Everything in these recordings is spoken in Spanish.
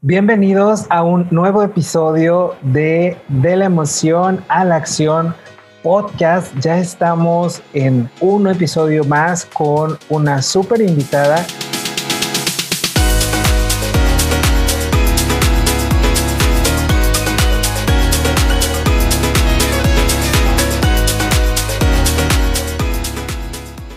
Bienvenidos a un nuevo episodio de De la emoción a la acción podcast. Ya estamos en un episodio más con una súper invitada.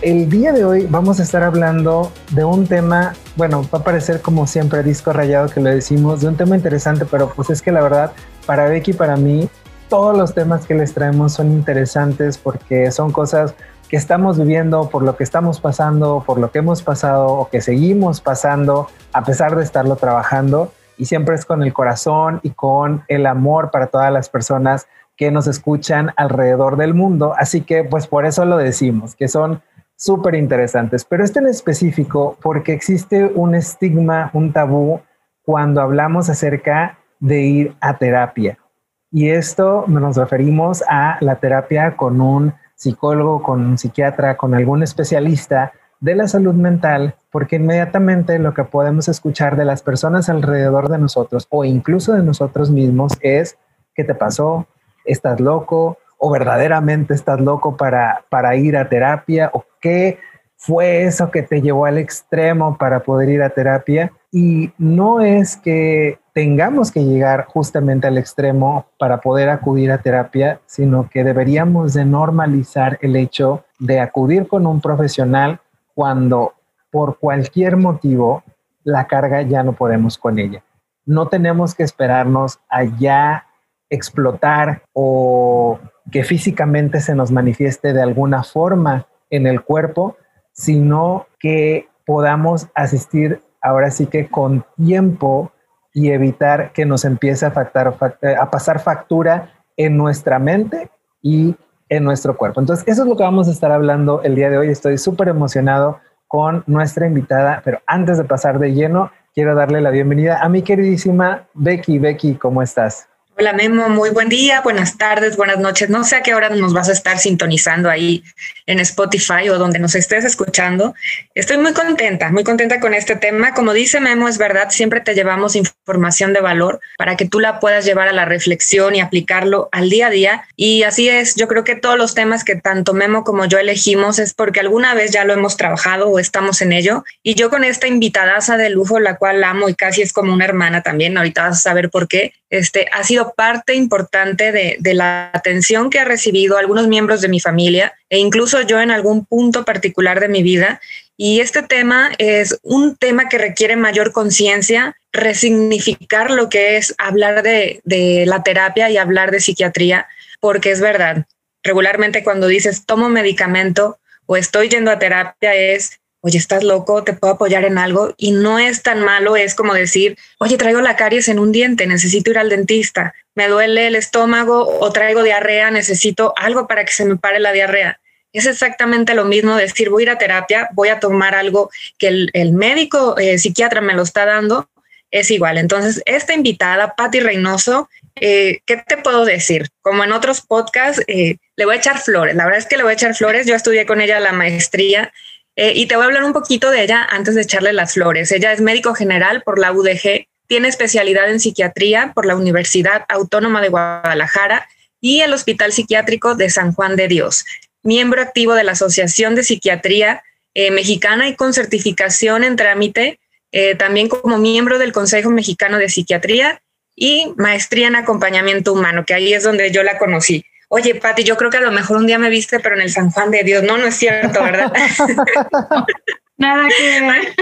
El día de hoy vamos a estar hablando de un tema bueno, va a parecer como siempre disco rayado que lo decimos, de un tema interesante, pero pues es que la verdad, para Becky y para mí, todos los temas que les traemos son interesantes porque son cosas que estamos viviendo, por lo que estamos pasando, por lo que hemos pasado o que seguimos pasando a pesar de estarlo trabajando. Y siempre es con el corazón y con el amor para todas las personas que nos escuchan alrededor del mundo. Así que pues por eso lo decimos, que son súper interesantes, pero este en específico porque existe un estigma, un tabú cuando hablamos acerca de ir a terapia. Y esto nos referimos a la terapia con un psicólogo, con un psiquiatra, con algún especialista de la salud mental, porque inmediatamente lo que podemos escuchar de las personas alrededor de nosotros o incluso de nosotros mismos es, ¿qué te pasó? ¿Estás loco? o verdaderamente estás loco para, para ir a terapia o qué fue eso que te llevó al extremo para poder ir a terapia. Y no es que tengamos que llegar justamente al extremo para poder acudir a terapia, sino que deberíamos de normalizar el hecho de acudir con un profesional cuando por cualquier motivo la carga ya no podemos con ella. No tenemos que esperarnos allá explotar o que físicamente se nos manifieste de alguna forma en el cuerpo, sino que podamos asistir ahora sí que con tiempo y evitar que nos empiece a, a pasar factura en nuestra mente y en nuestro cuerpo. Entonces, eso es lo que vamos a estar hablando el día de hoy. Estoy súper emocionado con nuestra invitada, pero antes de pasar de lleno, quiero darle la bienvenida a mi queridísima Becky. Becky, ¿cómo estás? Hola Memo, muy buen día, buenas tardes, buenas noches. No sé a qué hora nos vas a estar sintonizando ahí en Spotify o donde nos estés escuchando. Estoy muy contenta, muy contenta con este tema. Como dice Memo, es verdad, siempre te llevamos información de valor para que tú la puedas llevar a la reflexión y aplicarlo al día a día. Y así es, yo creo que todos los temas que tanto Memo como yo elegimos es porque alguna vez ya lo hemos trabajado o estamos en ello. Y yo con esta invitadaza de lujo, la cual amo y casi es como una hermana también, ahorita vas a saber por qué, este, ha sido parte importante de, la atención que ha recibido algunos miembros de mi familia e incluso yo en algún punto particular de mi vida. Y este tema es un tema que requiere mayor conciencia, resignificar lo que es hablar de, de la terapia y hablar de psiquiatría, porque es verdad, regularmente cuando dices tomo medicamento o estoy yendo a terapia es oye, estás loco, te puedo apoyar en algo y no es tan malo, es como decir, oye, traigo la caries en un diente, necesito ir al dentista, me duele el estómago o traigo diarrea, necesito algo para que se me pare la diarrea. Es exactamente lo mismo decir, voy a ir a terapia, voy a tomar algo que el, médico eh, psiquiatra me lo está dando, es igual. Entonces, esta invitada, Patti Reynoso, eh, ¿qué te puedo decir? Como en otros podcasts, eh, le voy a echar flores. La verdad es que le voy a echar flores. Yo estudié con ella la maestría eh, y te voy a hablar un poquito de ella antes de echarle las flores. Ella es médico general por la UDG, tiene especialidad en psiquiatría por la Universidad Autónoma de Guadalajara y el Hospital Psiquiátrico de San Juan de Dios. Miembro activo de la Asociación de Psiquiatría eh, Mexicana y con certificación en trámite, eh, también como miembro del Consejo Mexicano de Psiquiatría y maestría en acompañamiento humano, que ahí es donde yo la conocí oye, Pati, yo creo que a lo mejor un día me viste, pero en el San Juan de Dios. No, no es cierto, ¿verdad? Nada que ver.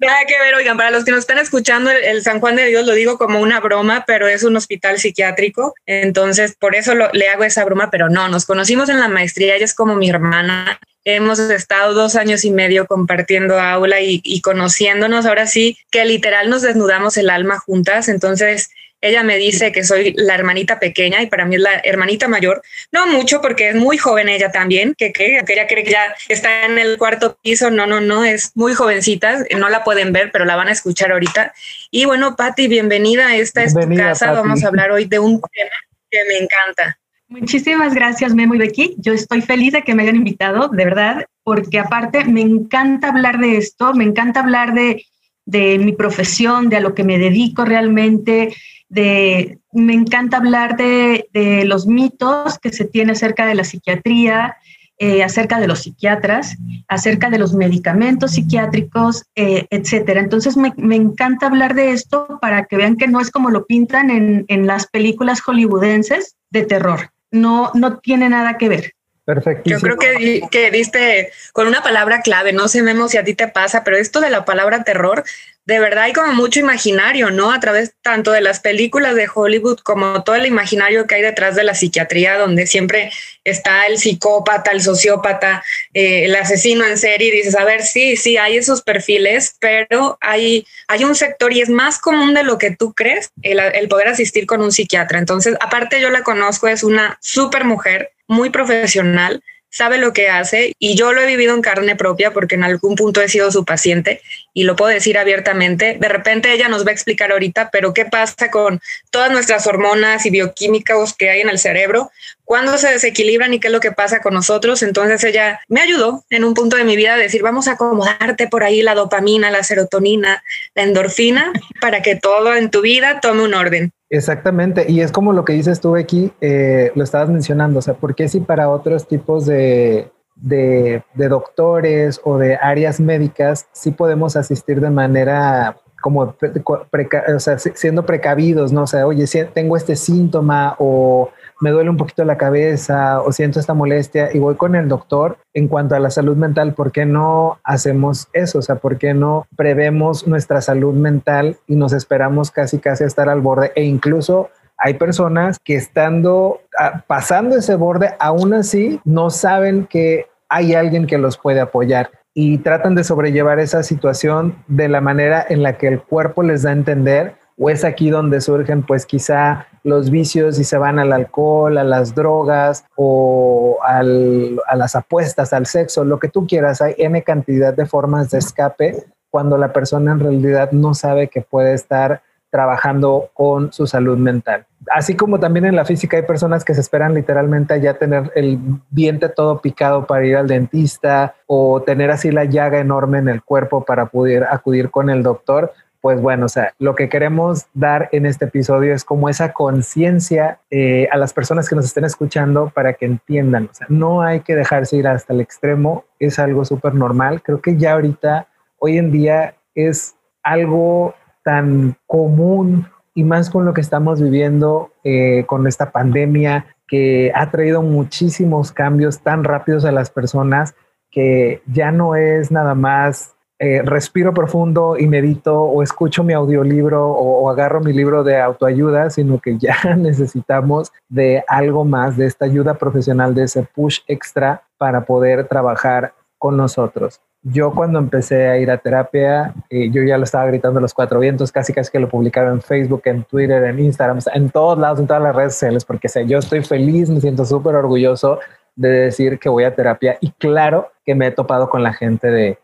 Nada que ver, oigan, para los que nos están escuchando, el, San Juan de Dios lo digo como una broma, pero es un hospital psiquiátrico, entonces por eso le hago esa broma, pero no, nos conocimos en la maestría, ella es como mi hermana, hemos estado dos años y medio compartiendo aula y, y conociéndonos, ahora sí que literal nos desnudamos el alma juntas, entonces ella me dice que soy la hermanita pequeña y para mí es la hermanita mayor. No mucho porque es muy joven ella también, que, que, ella cree que ya está en el cuarto piso. No, no, no, es muy jovencita. No la pueden ver, pero la van a escuchar ahorita. Y bueno, Patti, bienvenida. Esta es tu casa. Vamos a hablar hoy de un tema que me encanta. Muchísimas gracias, Memo y Becky. Yo estoy feliz de que me hayan invitado, de verdad, porque aparte me encanta hablar de esto, me encanta hablar de de mi profesión, de a lo que me dedico realmente, de, me encanta hablar de, de los mitos que se tiene acerca de la psiquiatría, eh, acerca de los psiquiatras, acerca de los medicamentos psiquiátricos, eh, etcétera. Entonces me, encanta hablar de esto para que vean que no es como lo pintan en, en las películas hollywoodenses de terror. No, no tiene nada que ver. Perfecto. Yo creo que, que diste con una palabra clave, no sé, Memo, si a ti te pasa, pero esto de la palabra terror de verdad hay como mucho imaginario, ¿no? A través tanto de las películas de Hollywood como todo el imaginario que hay detrás de la psiquiatría, donde siempre está el psicópata, el sociópata, eh, el asesino en serie, y dices, a ver, sí, sí, hay esos perfiles, pero hay, hay un sector y es más común de lo que tú crees el, el poder asistir con un psiquiatra. Entonces, aparte yo la conozco, es una súper mujer, muy profesional, sabe lo que hace y yo lo he vivido en carne propia porque en algún punto he sido su paciente y lo puedo decir abiertamente. De repente ella nos va a explicar ahorita, pero qué pasa con todas nuestras hormonas y bioquímicos que hay en el cerebro, cuándo se desequilibran y qué es lo que pasa con nosotros. Entonces ella me ayudó en un punto de mi vida a decir, vamos a acomodarte por ahí la dopamina, la serotonina, la endorfina, para que todo en tu vida tome un orden. Exactamente, y es como lo que dices tú, aquí eh, lo estabas mencionando, o sea, ¿por qué si para otros tipos de, de, doctores o de áreas médicas sí podemos asistir de manera como o sea, siendo precavidos, ¿no? O sea, oye, si tengo este síntoma o me duele un poquito la cabeza o siento esta molestia y voy con el doctor en cuanto a la salud mental, ¿por qué no hacemos eso? O sea, ¿por qué no prevemos nuestra salud mental y nos esperamos casi casi a estar al borde e incluso hay personas que estando ah, pasando ese borde aún así no saben que hay alguien que los puede apoyar y tratan de sobrellevar esa situación de la manera en la que el cuerpo les da a entender o es aquí donde surgen pues quizá los vicios y se van al alcohol, a las drogas o a las apuestas, al sexo, lo que tú quieras. Hay N cantidad de formas de escape cuando la persona en realidad no sabe que puede estar trabajando con su salud mental. Así como también en la física hay personas que se esperan literalmente ya tener el diente todo picado para ir al dentista o tener así la llaga enorme en el cuerpo para poder acudir con el doctor pues bueno, o sea, lo que queremos dar en este episodio es como esa conciencia eh, a las personas que nos estén escuchando para que entiendan, o sea, no hay que dejarse ir hasta el extremo, es algo súper normal, creo que ya ahorita, hoy en día es algo tan común y más con lo que estamos viviendo eh, con esta pandemia que ha traído muchísimos cambios tan rápidos a las personas que ya no es nada más eh, respiro profundo y medito o escucho mi audiolibro o, agarro mi libro de autoayuda, sino que ya necesitamos de algo más, de esta ayuda profesional, de ese push extra para poder trabajar con nosotros. Yo cuando empecé a ir a terapia, eh, yo ya lo estaba gritando a los cuatro vientos, casi casi que lo publicaba en Facebook, en Twitter, en Instagram, en todos lados, en todas las redes sociales, porque sé, yo estoy feliz, me siento súper orgulloso de decir que voy a terapia y claro que me he topado con la gente de,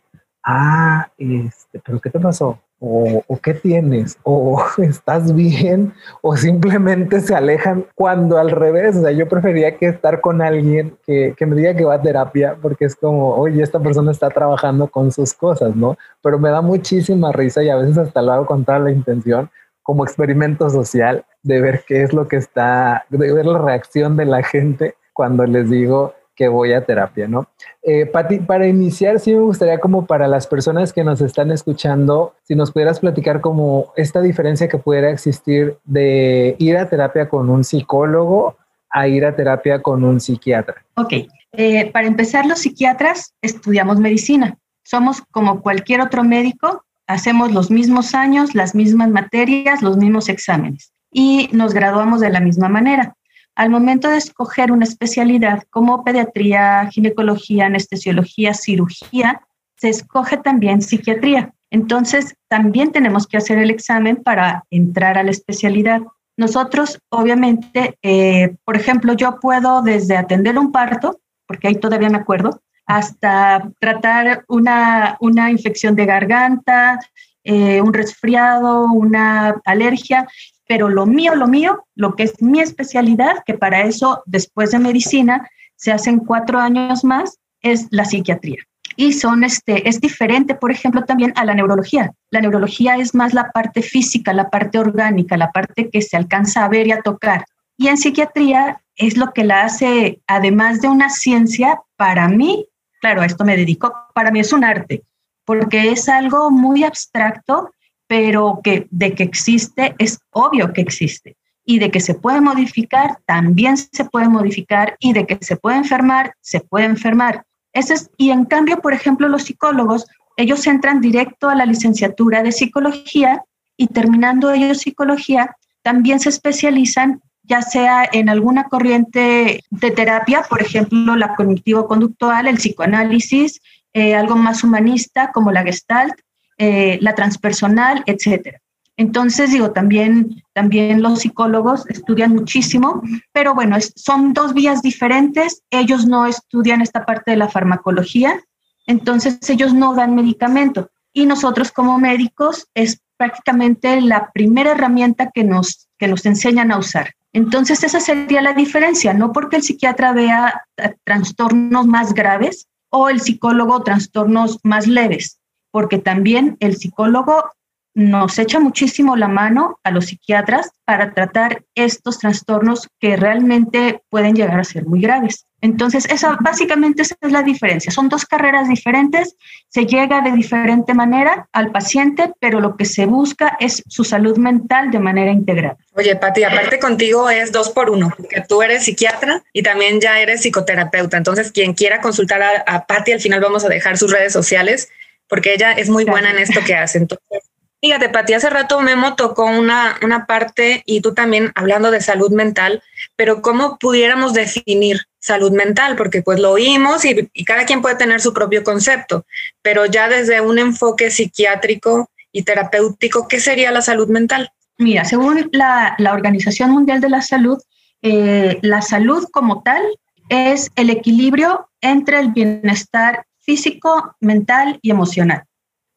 ah, este, pero ¿qué te pasó? O, qué tienes, o estás bien, o simplemente se alejan cuando al revés, o sea, yo prefería que estar con alguien que, que, me diga que va a terapia, porque es como, oye, esta persona está trabajando con sus cosas, ¿no? Pero me da muchísima risa y a veces hasta lo hago con toda la intención, como experimento social, de ver qué es lo que está, de ver la reacción de la gente cuando les digo, que voy a terapia, ¿no? Eh, Pati, para iniciar, sí me gustaría como para las personas que nos están escuchando, si nos pudieras platicar como esta diferencia que pudiera existir de ir a terapia con un psicólogo a ir a terapia con un psiquiatra. Ok, eh, para empezar, los psiquiatras estudiamos medicina. Somos como cualquier otro médico, hacemos los mismos años, las mismas materias, los mismos exámenes y nos graduamos de la misma manera al momento de escoger una especialidad como pediatría, ginecología, anestesiología, cirugía, se escoge también psiquiatría. Entonces, también tenemos que hacer el examen para entrar a la especialidad. Nosotros, obviamente, eh, por ejemplo, yo puedo desde atender un parto, porque ahí todavía me acuerdo, hasta tratar una, una infección de garganta, eh, un resfriado, una alergia, pero lo mío, lo mío, lo que es mi especialidad, que para eso después de medicina se hacen cuatro años más, es la psiquiatría. y son este es diferente, por ejemplo, también a la neurología. La neurología es más la parte física, la parte orgánica, la parte que se alcanza a ver y a tocar. Y en psiquiatría es lo que la hace, además de una ciencia, para mí, claro, a esto me dedico, para mí es un arte, porque es algo muy abstracto, pero que de que existe es obvio que existe y de que se puede modificar, también se puede modificar y de que se puede enfermar, se puede enfermar. Ese es, y en cambio, por ejemplo, los psicólogos, ellos entran directo a la licenciatura de psicología y terminando ellos psicología, también se especializan ya sea en alguna corriente de terapia, por ejemplo, la cognitivo-conductual, el psicoanálisis, eh, algo más humanista como la gestalt, eh, la transpersonal, etcétera. Entonces, digo, también, también los psicólogos estudian muchísimo, pero bueno, son dos vías diferentes. Ellos no estudian esta parte de la farmacología, entonces ellos no dan medicamento. Y nosotros como médicos es prácticamente la primera herramienta que nos, que nos enseñan a usar. Entonces, esa sería la diferencia, no porque el psiquiatra vea eh, trastornos más graves o el psicólogo trastornos más leves, porque también el psicólogo nos echa muchísimo la mano a los psiquiatras para tratar estos trastornos que realmente pueden llegar a ser muy graves. Entonces, esa básicamente esa es la diferencia. Son dos carreras diferentes, se llega de diferente manera al paciente, pero lo que se busca es su salud mental de manera integral. Oye, Pati, aparte contigo es dos por uno, que tú eres psiquiatra y también ya eres psicoterapeuta. Entonces, quien quiera consultar a, a Pati, al final vamos a dejar sus redes sociales porque ella es muy buena en esto que hace. Entonces, Fíjate, Pati, hace rato Memo tocó una, una parte y tú también hablando de salud mental, pero ¿cómo pudiéramos definir salud mental? Porque pues lo oímos y, cada quien puede tener su propio concepto, pero ya desde un enfoque psiquiátrico y terapéutico, ¿qué sería la salud mental? Mira, según la, Organización Mundial de la Salud, eh, la salud como tal es el equilibrio entre el bienestar físico, mental y emocional.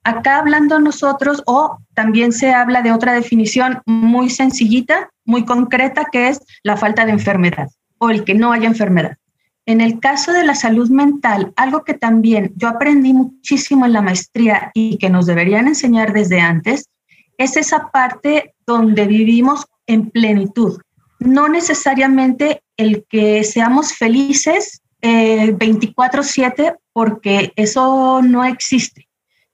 Acá hablando nosotros, o también se habla de otra definición muy sencillita, muy concreta, que es la falta de enfermedad o el que no haya enfermedad. En el caso de la salud mental, algo que también yo aprendí muchísimo en la maestría y que nos deberían enseñar desde antes, es esa parte donde vivimos en plenitud. No necesariamente el que seamos felices 24/7, eh, porque eso no existe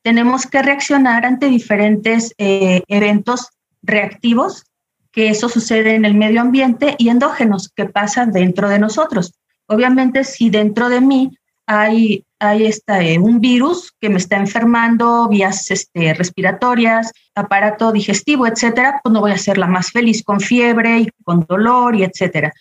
tenemos que reaccionar ante diferentes eh, eventos reactivos, que eso sucede en el medio ambiente, y endógenos, que pasan dentro de nosotros. Obviamente, si dentro de mí hay, hay eh, un virus que me está enfermando, vías este, respiratorias, aparato digestivo, etcétera, pues no voy a ser la más feliz con fiebre y con dolor y etcétera.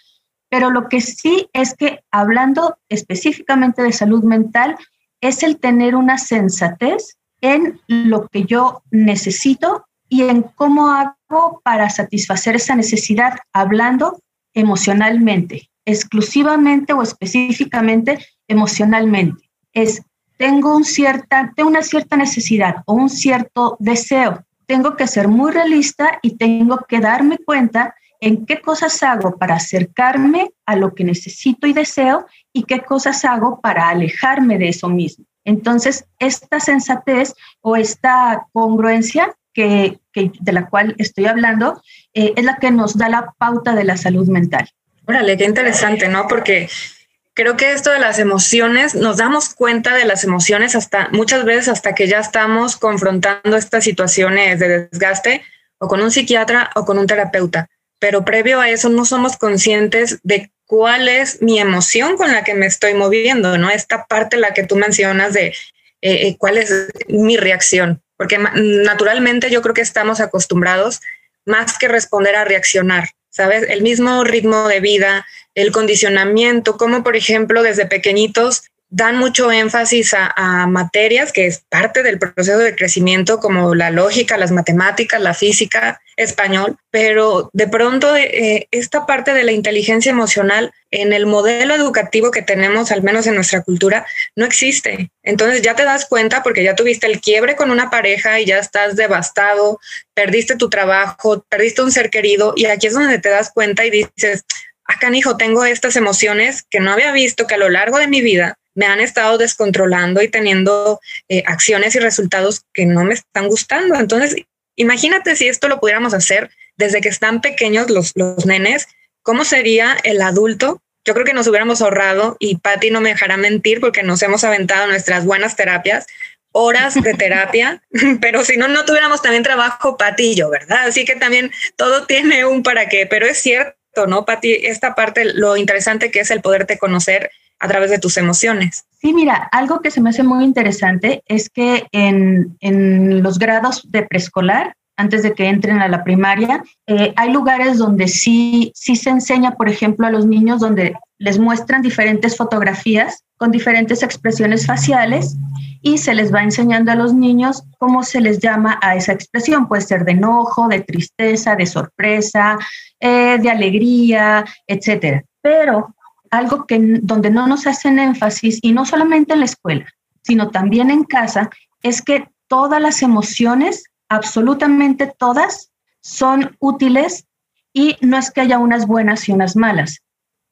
Pero lo que sí es que hablando específicamente de salud mental, es el tener una sensatez en lo que yo necesito y en cómo hago para satisfacer esa necesidad, hablando emocionalmente, exclusivamente o específicamente emocionalmente. Es, tengo, un cierta, tengo una cierta necesidad o un cierto deseo. Tengo que ser muy realista y tengo que darme cuenta en qué cosas hago para acercarme a lo que necesito y deseo y qué cosas hago para alejarme de eso mismo. Entonces, esta sensatez o esta congruencia que, de la cual estoy hablando eh, es la que nos da la pauta de la salud mental. Órale, qué interesante, ¿no? Porque creo que esto de las emociones, nos damos cuenta de las emociones hasta muchas veces hasta que ya estamos confrontando estas situaciones de desgaste o con un psiquiatra o con un terapeuta. Pero previo a eso no somos conscientes de cuál es mi emoción con la que me estoy moviendo, ¿no? Esta parte la que tú mencionas de eh, eh, cuál es mi reacción, porque naturalmente yo creo que estamos acostumbrados más que responder a reaccionar, ¿sabes? El mismo ritmo de vida, el condicionamiento, como por ejemplo desde pequeñitos dan mucho énfasis a, materias que es parte del proceso de crecimiento, como la lógica, las matemáticas, la física, español, pero de pronto eh, esta parte de la inteligencia emocional en el modelo educativo que tenemos, al menos en nuestra cultura, no existe. Entonces ya te das cuenta porque ya tuviste el quiebre con una pareja y ya estás devastado, perdiste tu trabajo, perdiste un ser querido y aquí es donde te das cuenta y dices, acá, hijo, tengo estas emociones que no había visto que a lo largo de mi vida me han estado descontrolando y teniendo eh, acciones y resultados que no me están gustando. Entonces, imagínate si esto lo pudiéramos hacer desde que están pequeños los, los nenes, ¿cómo sería el adulto? Yo creo que nos hubiéramos ahorrado, y Patti no me dejará mentir porque nos hemos aventado nuestras buenas terapias, horas de terapia, pero si no, no tuviéramos también trabajo, Pati y yo, ¿verdad? Así que también todo tiene un para qué, pero es cierto, ¿no, Pati? Esta parte, lo interesante que es el poderte conocer a través de tus emociones. Sí, mira, algo que se me hace muy interesante es que en, en los grados de preescolar, antes de que entren a la primaria, eh, hay lugares donde sí, sí se enseña, por ejemplo, a los niños donde les muestran diferentes fotografías con diferentes expresiones faciales y se les va enseñando a los niños cómo se les llama a esa expresión. Puede ser de enojo, de tristeza, de sorpresa, eh, de alegría, etcétera. Pero algo que donde no nos hacen énfasis y no solamente en la escuela, sino también en casa, es que todas las emociones, absolutamente todas, son útiles y no es que haya unas buenas y unas malas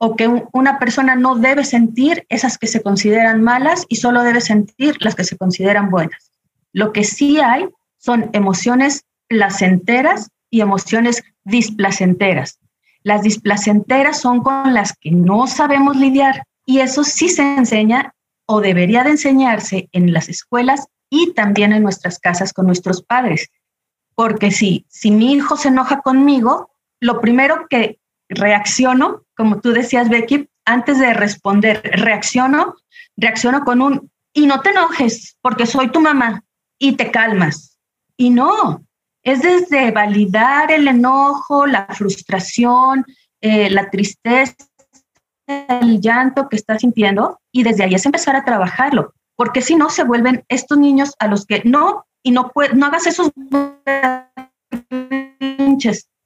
o que una persona no debe sentir esas que se consideran malas y solo debe sentir las que se consideran buenas. Lo que sí hay son emociones placenteras y emociones displacenteras. Las displacenteras son con las que no sabemos lidiar y eso sí se enseña o debería de enseñarse en las escuelas y también en nuestras casas con nuestros padres. Porque si, si mi hijo se enoja conmigo, lo primero que reacciono, como tú decías, Becky, antes de responder, reacciono, reacciono con un, y no te enojes porque soy tu mamá y te calmas. Y no, es desde validar el enojo, la frustración, eh, la tristeza, el llanto que estás sintiendo y desde ahí es empezar a trabajarlo, porque si no se vuelven estos niños a los que no, y no, no hagas esos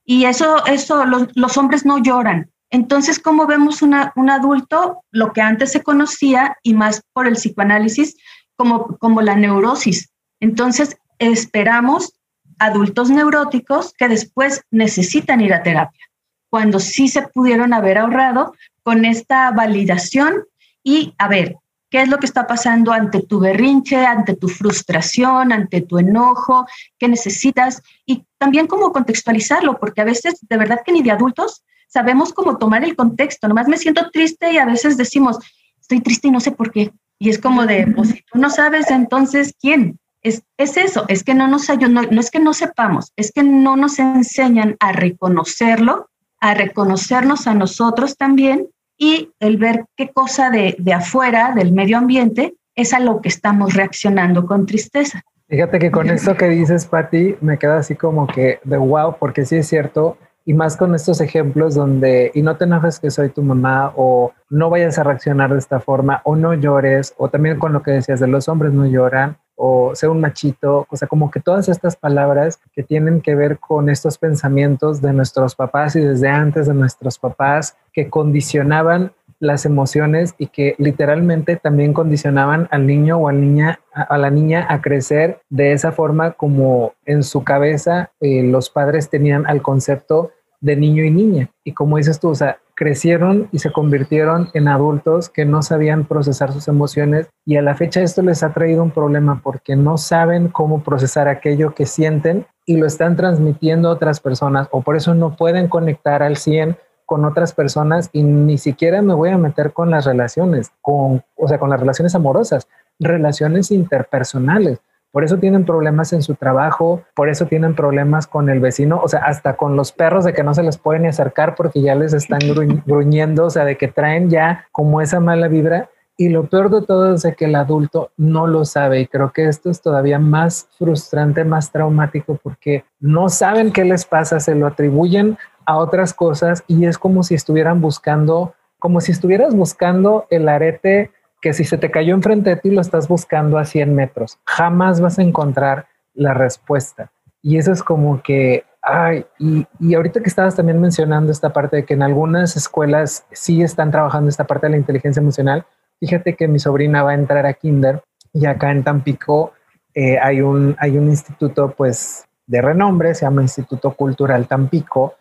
y eso, eso los, hombres no lloran. Entonces, ¿cómo vemos una, un adulto, lo que antes se conocía y más por el psicoanálisis, como, como la neurosis? Entonces, esperamos adultos neuróticos que después necesitan ir a terapia, cuando sí se pudieron haber ahorrado con esta validación y, a ver, qué es lo que está pasando ante tu berrinche, ante tu frustración, ante tu enojo, qué necesitas y también cómo contextualizarlo, porque a veces de verdad que ni de adultos sabemos cómo tomar el contexto. Nomás me siento triste y a veces decimos, estoy triste y no sé por qué. Y es como de, pues si tú no sabes, entonces, ¿quién? Es, es eso, es que no nos no, no es que no sepamos, es que no nos enseñan a reconocerlo, a reconocernos a nosotros también y el ver qué cosa de, de afuera, del medio ambiente, es a lo que estamos reaccionando con tristeza. Fíjate que con esto que dices, Patti, me queda así como que de wow, porque sí es cierto, y más con estos ejemplos donde, y no te enojes que soy tu mamá, o no vayas a reaccionar de esta forma, o no llores, o también con lo que decías de los hombres no lloran, o sea un machito, o sea, como que todas estas palabras que tienen que ver con estos pensamientos de nuestros papás y desde antes de nuestros papás que condicionaban las emociones y que literalmente también condicionaban al niño o al niña, a, la niña a crecer de esa forma como en su cabeza eh, los padres tenían al concepto de niño y niña. Y como dices tú, o sea, crecieron y se convirtieron en adultos que no sabían procesar sus emociones y a la fecha esto les ha traído un problema porque no saben cómo procesar aquello que sienten y lo están transmitiendo a otras personas o por eso no pueden conectar al 100 con otras personas y ni siquiera me voy a meter con las relaciones, con, o sea, con las relaciones amorosas, relaciones interpersonales. Por eso tienen problemas en su trabajo, por eso tienen problemas con el vecino, o sea, hasta con los perros de que no se les pueden ni acercar porque ya les están gruñendo, o sea, de que traen ya como esa mala vibra. Y lo peor de todo es de que el adulto no lo sabe y creo que esto es todavía más frustrante, más traumático porque no saben qué les pasa, se lo atribuyen a otras cosas y es como si estuvieran buscando, como si estuvieras buscando el arete que si se te cayó enfrente de ti lo estás buscando a 100 metros. Jamás vas a encontrar la respuesta. Y eso es como que, ay, y, y ahorita que estabas también mencionando esta parte de que en algunas escuelas sí están trabajando esta parte de la inteligencia emocional, fíjate que mi sobrina va a entrar a Kinder y acá en Tampico eh, hay, un, hay un instituto pues de renombre, se llama Instituto Cultural Tampico,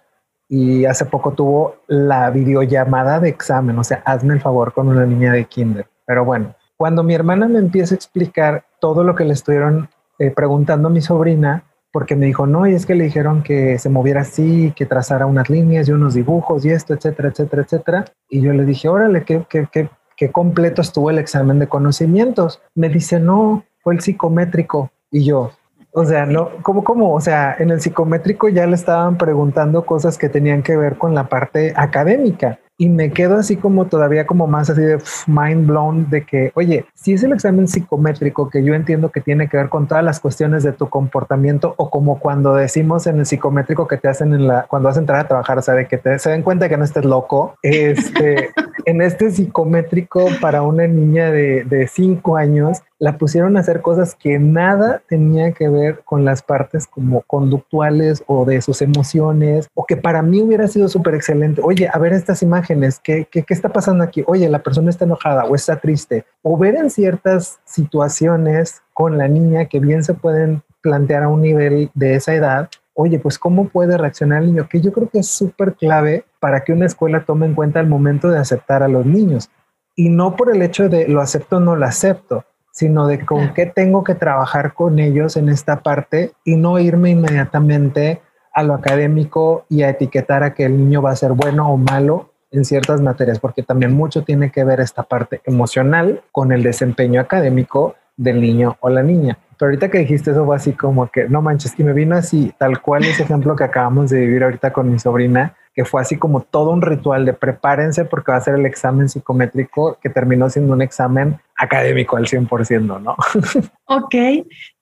y hace poco tuvo la videollamada de examen, o sea, hazme el favor con una niña de kinder. Pero bueno, Cuando mi hermana me empieza a explicar todo lo que le estuvieron eh, preguntando a mi sobrina, porque me dijo, no, y es que le dijeron que se moviera así, que trazara unas líneas y unos dibujos y esto, etcétera, etcétera, etcétera. Y yo le dije, órale, qué, qué, qué, qué completo estuvo el examen de conocimientos. Me dice, no, fue el psicométrico. Y yo, o sea, no, ¿cómo, cómo? O sea, en el psicométrico ya le estaban preguntando cosas que tenían que ver con la parte académica y me quedo así como todavía como más así de mind blown de que, oye, si es el examen psicométrico que yo entiendo que tiene que ver con todas las cuestiones de tu comportamiento o como cuando decimos en el psicométrico que te hacen en la, cuando vas a entrar a trabajar, o sea, de que te, se den cuenta que no estés loco, este, en este psicométrico para una niña de, de cinco años, la pusieron a hacer cosas que nada tenía que ver con las partes como conductuales o de sus emociones, o que para mí hubiera sido súper excelente. Oye, a ver estas imágenes, ¿qué, ¿qué, qué, está pasando aquí? Oye, la persona está enojada o está triste. O ver en ciertas situaciones con la niña que bien se pueden plantear a un nivel de esa edad, oye, pues cómo puede reaccionar el niño, que yo creo que es súper clave para que una escuela tome en cuenta el momento de aceptar a los niños. Y no por el hecho de lo acepto o no lo acepto, sino de con qué tengo que trabajar con ellos en esta parte y no irme inmediatamente a lo académico y a etiquetar a que el niño va a ser bueno o malo en ciertas materias, porque también mucho tiene que ver esta parte emocional con el desempeño académico del niño o la niña. Pero ahorita que dijiste eso fue así como que, no manches, y me vino así, tal cual ese ejemplo que acabamos de vivir ahorita con mi sobrina, que fue así como todo un ritual de prepárense porque va a ser el examen psicométrico que terminó siendo un examen académico al 100%, ¿no? Ok,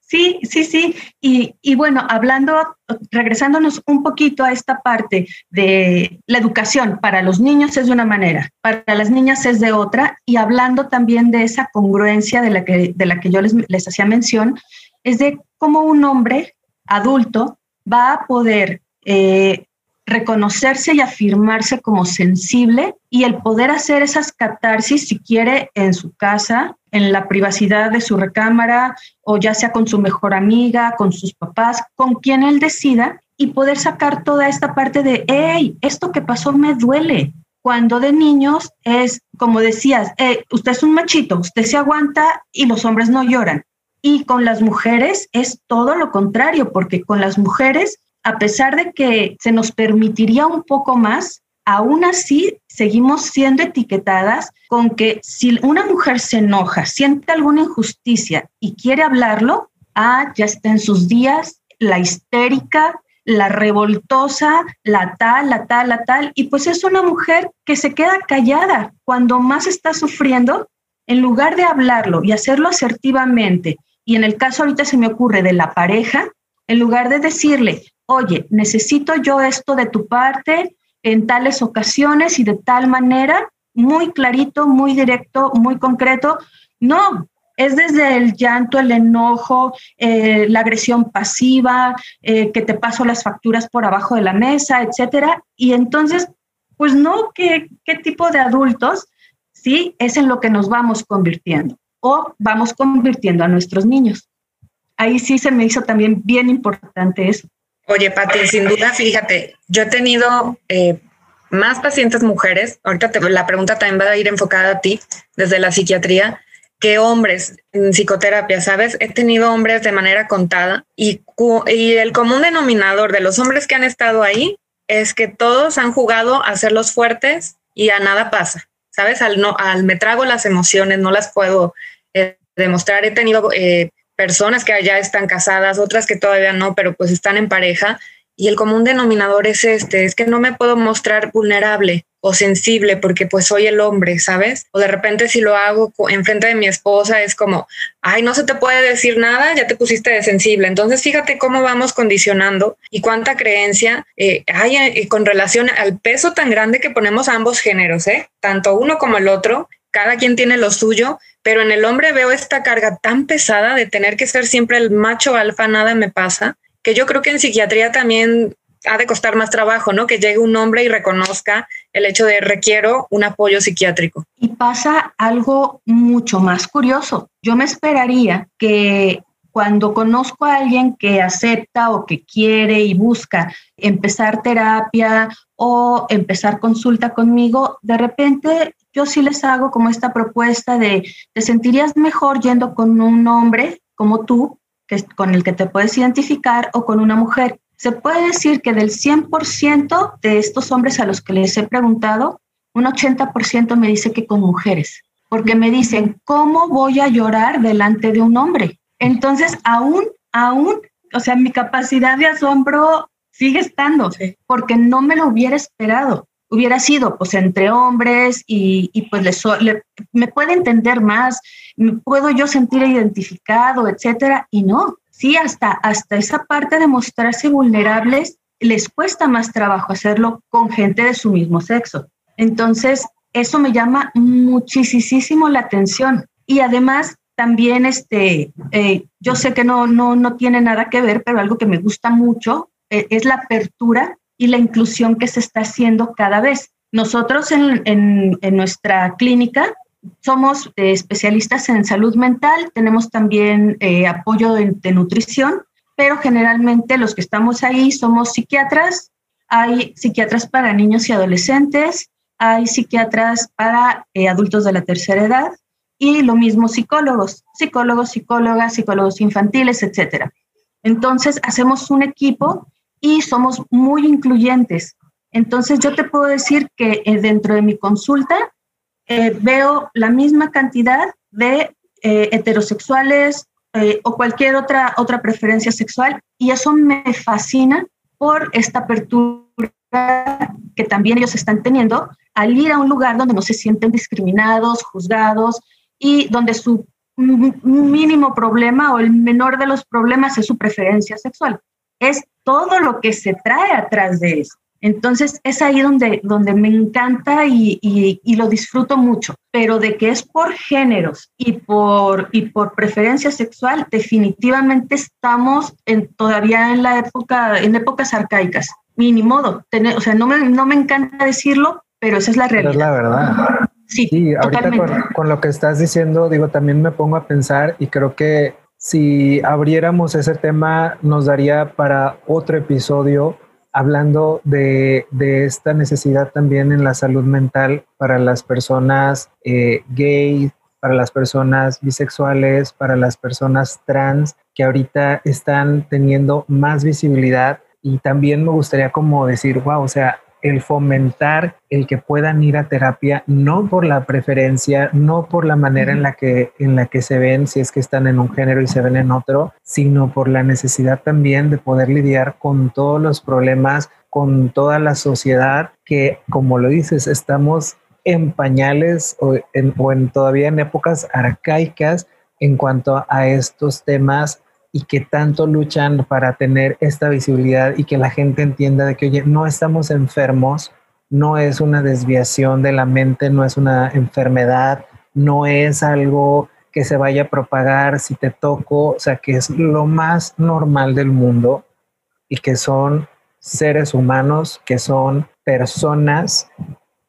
sí, sí, sí. Y, y, bueno, hablando, regresándonos un poquito a esta parte de la educación, para los niños es de una manera, para las niñas es de otra, y hablando también de esa congruencia de la que, de la que yo les, les hacía mención, es de cómo un hombre adulto va a poder eh, reconocerse y afirmarse como sensible y el poder hacer esas catarsis si quiere en su casa, en la privacidad de su recámara o ya sea con su mejor amiga, con sus papás, con quien él decida y poder sacar toda esta parte de, hey, esto que pasó me duele. Cuando de niños es, como decías, usted es un machito, usted se aguanta y los hombres no lloran. Y con las mujeres es todo lo contrario, porque con las mujeres a pesar de que se nos permitiría un poco más, aún así seguimos siendo etiquetadas con que si una mujer se enoja, siente alguna injusticia y quiere hablarlo, ah, ya está en sus días, la histérica, la revoltosa, la tal, la tal, la tal, y pues es una mujer que se queda callada cuando más está sufriendo, en lugar de hablarlo y hacerlo asertivamente, y en el caso ahorita se me ocurre de la pareja, en lugar de decirle, oye, necesito yo esto de tu parte en tales ocasiones y de tal manera, muy clarito, muy directo, muy concreto. No, es desde el llanto, el enojo, eh, la agresión pasiva, eh, que te paso las facturas por abajo de la mesa, etcétera. Y entonces, pues no, ¿qué, qué tipo de adultos? Sí, es en lo que nos vamos convirtiendo o vamos convirtiendo a nuestros niños. Ahí sí se me hizo también bien importante eso. Oye, Pati, sin duda, fíjate, yo he tenido eh, más pacientes mujeres, ahorita la pregunta también va a ir enfocada a ti desde la psiquiatría, que hombres en psicoterapia, ¿sabes? He tenido hombres de manera contada y, y el común denominador de los hombres que han estado ahí es que todos han jugado a ser los fuertes y a nada pasa, ¿sabes? Al, no, al me trago las emociones, no las puedo eh, demostrar. He tenido eh, personas que ya están casadas, otras que todavía no, pero pues están en pareja. Y el común denominador es este, es que no me puedo mostrar vulnerable o sensible porque pues soy el hombre, ¿sabes? O de repente si lo hago en frente de mi esposa es como, ay, no se te puede decir nada, ya te pusiste de sensible. Entonces fíjate cómo vamos condicionando y cuánta creencia eh, hay eh, con relación al peso tan grande que ponemos a ambos géneros, ¿eh? Tanto uno como el otro, cada quien tiene lo suyo, pero en el hombre veo esta carga tan pesada de tener que ser siempre el macho alfa, nada me pasa, que yo creo que en psiquiatría también ha de costar más trabajo, ¿no? Que llegue un hombre y reconozca el hecho de requiero un apoyo psiquiátrico. Y pasa algo mucho más curioso. Yo me esperaría que cuando conozco a alguien que acepta o que quiere y busca empezar terapia o empezar consulta conmigo, de repente yo sí les hago como esta propuesta de, ¿te sentirías mejor yendo con un hombre como tú, que con el que te puedes identificar, o con una mujer? Se puede decir que del 100% de estos hombres a los que les he preguntado, un 80% me dice que con mujeres, porque me dicen, ¿cómo voy a llorar delante de un hombre? Entonces, aún, aún, o sea, mi capacidad de asombro sigue estando, porque no me lo hubiera esperado. Hubiera sido, pues, entre hombres y, y pues le, me puede entender más, me puedo yo sentir identificado, etcétera, y no. Sí, hasta, hasta esa parte de mostrarse vulnerables les cuesta más trabajo hacerlo con gente de su mismo sexo. Entonces, eso me llama muchísimo la atención. Y además, también este, eh, yo sé que no, no, no tiene nada que ver, pero algo que me gusta mucho es la apertura y la inclusión que se está haciendo cada vez. Nosotros en, nuestra clínica somos eh, especialistas en salud mental, tenemos también apoyo de, de, nutrición, pero generalmente los que estamos ahí somos psiquiatras, hay psiquiatras para niños y adolescentes, hay psiquiatras para adultos de la tercera edad, y lo mismo psicólogos, psicólogos, psicólogas, psicólogos infantiles, etcétera. Entonces, hacemos un equipo y somos muy incluyentes. Entonces, yo te puedo decir que eh, dentro de mi consulta eh, veo la misma cantidad de eh, heterosexuales o cualquier otra, otra preferencia sexual y eso me fascina por esta apertura que también ellos están teniendo al ir a un lugar donde no se sienten discriminados, juzgados, y donde su mínimo problema o el menor de los problemas es su preferencia sexual. Es todo lo que se trae atrás de eso. Entonces es ahí donde, donde me encanta y, y, lo disfruto mucho, pero de que es por géneros y por, y por preferencia sexual, definitivamente estamos en, todavía en la época, en épocas arcaicas. ni modo, tener, o sea, no me, no me encanta decirlo, pero esa es la realidad. es la verdad. Sí, ahorita con, lo que estás diciendo, digo, también me pongo a pensar y creo que si abriéramos ese tema nos daría para otro episodio hablando de, de esta necesidad también en la salud mental para las personas eh, gay, para las personas bisexuales, para las personas trans que ahorita están teniendo más visibilidad. Y también me gustaría como decir, wow, o sea, el fomentar el que puedan ir a terapia, no por la preferencia, no por la manera en la que, en la que se ven, si es que están en un género y se ven en otro, sino por la necesidad también de poder lidiar con todos los problemas, con toda la sociedad que, como lo dices, estamos en pañales o en, o en todavía en épocas arcaicas en cuanto a estos temas y que tanto luchan para tener esta visibilidad y que la gente entienda de que, oye, no estamos enfermos, no es una desviación de la mente, no es una enfermedad, no es algo que se vaya a propagar si te toco, o sea, que es lo más normal del mundo y que son seres humanos, que son personas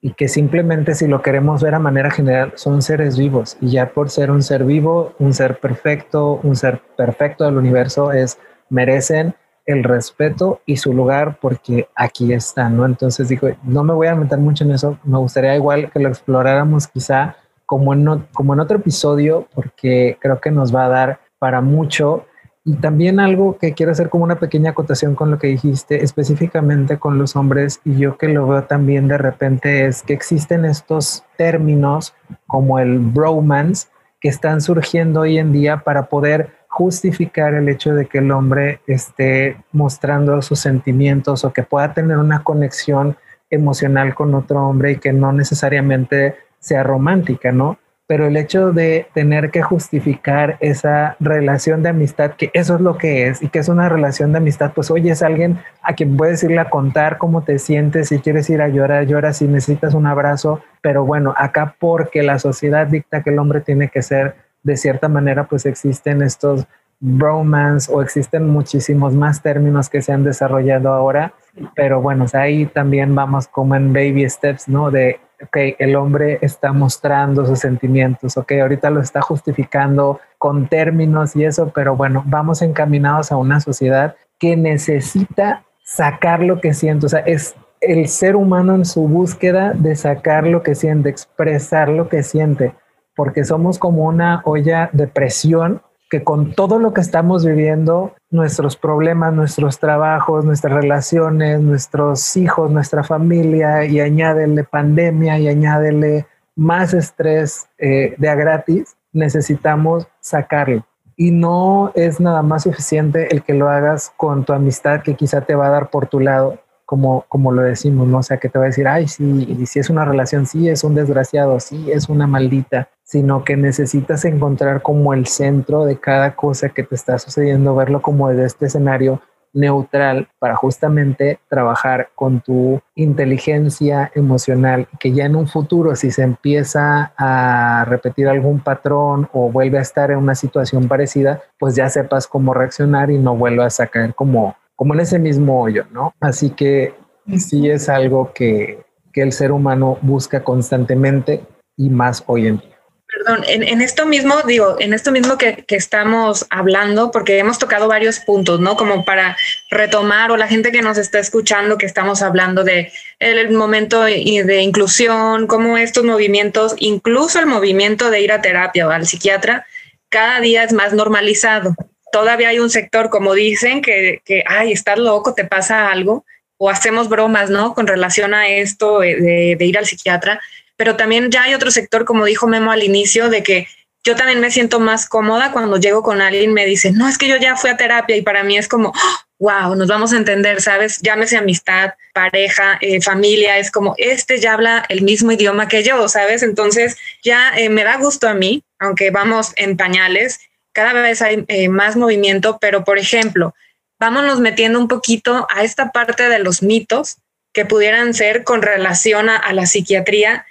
y que simplemente si lo queremos ver a manera general son seres vivos y ya por ser un ser vivo, un ser perfecto, un ser perfecto del universo es merecen el respeto y su lugar porque aquí están, ¿no? Entonces digo, no me voy a meter mucho en eso, me gustaría igual que lo exploráramos quizá como en, como en otro episodio porque creo que nos va a dar para mucho y también algo que quiero hacer como una pequeña acotación con lo que dijiste, específicamente con los hombres, y yo que lo veo también de repente, es que existen estos términos como el bromance que están surgiendo hoy en día para poder justificar el hecho de que el hombre esté mostrando sus sentimientos o que pueda tener una conexión emocional con otro hombre y que no necesariamente sea romántica, ¿no? Pero el hecho de tener que justificar esa relación de amistad, que eso es lo que es y que es una relación de amistad, pues oye, es alguien a quien puedes irle a contar cómo te sientes, si quieres ir a llorar, llora, si necesitas un abrazo, pero bueno, acá porque la sociedad dicta que el hombre tiene que ser de cierta manera, pues existen estos bromance o existen muchísimos más términos que se han desarrollado ahora, pero bueno, ahí también vamos como en baby steps, ¿no? De ok, el hombre está mostrando sus sentimientos, ok, ahorita lo está justificando con términos y eso, pero bueno, vamos encaminados a una sociedad que necesita sacar lo que siente, o sea, es el ser humano en su búsqueda de sacar lo que siente, expresar lo que siente, porque somos como una olla de presión que con todo lo que estamos viviendo, nuestros problemas, nuestros trabajos, nuestras relaciones, nuestros hijos, nuestra familia, y añádele pandemia y añádele más estrés eh, de a gratis, necesitamos sacarlo. Y no es nada más suficiente el que lo hagas con tu amistad que quizá te va a dar por tu lado, como, como lo decimos, ¿no? O sea, que te va a decir, ay, sí, si es una relación, sí, es un desgraciado, sí, es una maldita, sino que necesitas encontrar como el centro de cada cosa que te está sucediendo, verlo como desde este escenario neutral para justamente trabajar con tu inteligencia emocional, que ya en un futuro si se empieza a repetir algún patrón o vuelve a estar en una situación parecida, pues ya sepas cómo reaccionar y no vuelvas a caer como como en ese mismo hoyo, ¿no? Así que sí es algo que, el ser humano busca constantemente y más hoy en día. Perdón, en, esto mismo, digo, en esto mismo que, estamos hablando, porque hemos tocado varios puntos, ¿no? Como para retomar o la gente que nos está escuchando, que estamos hablando de el momento de inclusión, cómo estos movimientos, incluso el movimiento de ir a terapia o al psiquiatra, cada día es más normalizado todavía hay un sector, como dicen, que, que, ay, estás loco, te pasa algo, o hacemos bromas, ¿no? Con relación a esto de, ir al psiquiatra, pero también ya hay otro sector, como dijo Memo al inicio, de que yo también me siento más cómoda cuando llego con alguien, me dice, no, es que yo ya fui a terapia y para mí es como, wow, nos vamos a entender, ¿sabes? Llámese amistad, pareja, eh, familia, es como, este ya habla el mismo idioma que yo, ¿sabes? Entonces ya eh, me da gusto a mí, aunque vamos en pañales, cada vez hay eh, más movimiento, pero por ejemplo, vámonos metiendo un poquito a esta parte de los mitos que pudieran ser con relación a, la psiquiatría,